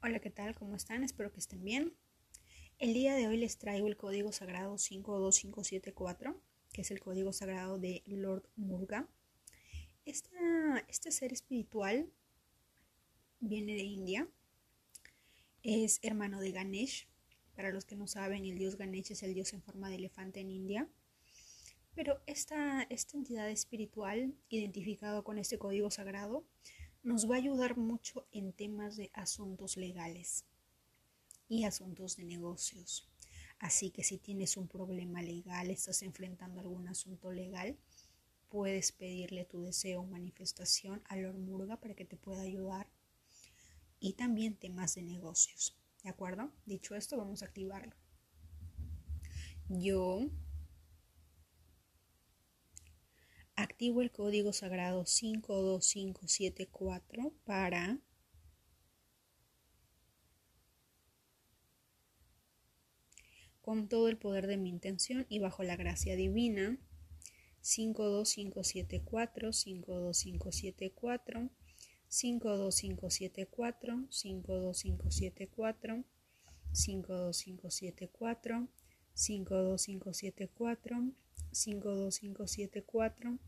Hola, ¿qué tal? ¿Cómo están? Espero que estén bien. El día de hoy les traigo el código sagrado 52574, que es el código sagrado de Lord Murga. este ser espiritual viene de India, es hermano de Ganesh. Para los que no saben, el dios Ganesh es el dios en forma de elefante en India. Pero esta, esta entidad espiritual, identificado con este código sagrado, nos va a ayudar mucho en temas de asuntos legales y asuntos de negocios. Así que si tienes un problema legal, estás enfrentando algún asunto legal, puedes pedirle tu deseo o manifestación a Lord Murga para que te pueda ayudar. Y también temas de negocios. ¿De acuerdo? Dicho esto, vamos a activarlo. Yo activo el código sagrado 52574 para con todo el poder de mi intención y bajo la gracia divina 52574 52574 52574 52574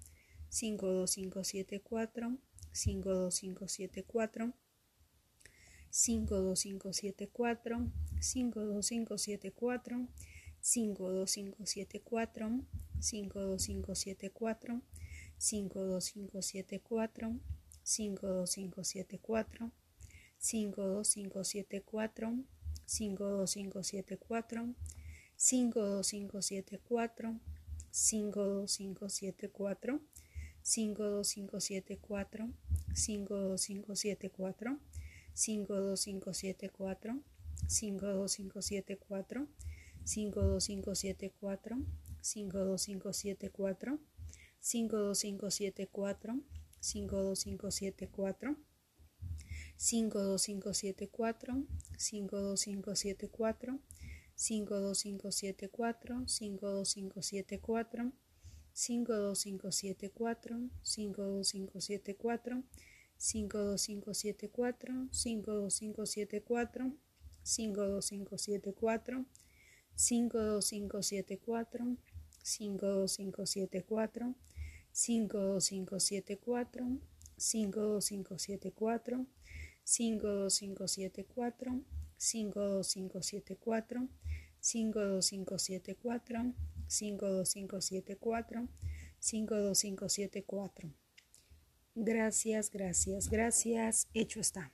52574 52574 52574 52574 52574 52574 52574 52574 52574 52574 52574 52574 52574 52574 52574 52574 52574 52574 52574 52574 52574 52574 52574 52574 52574 52574 52574 52574 52574 52574 52574 52574 52574 52574 52574 52574 52574 52574 52574 52574 52574 Gracias, gracias, gracias. Hecho está.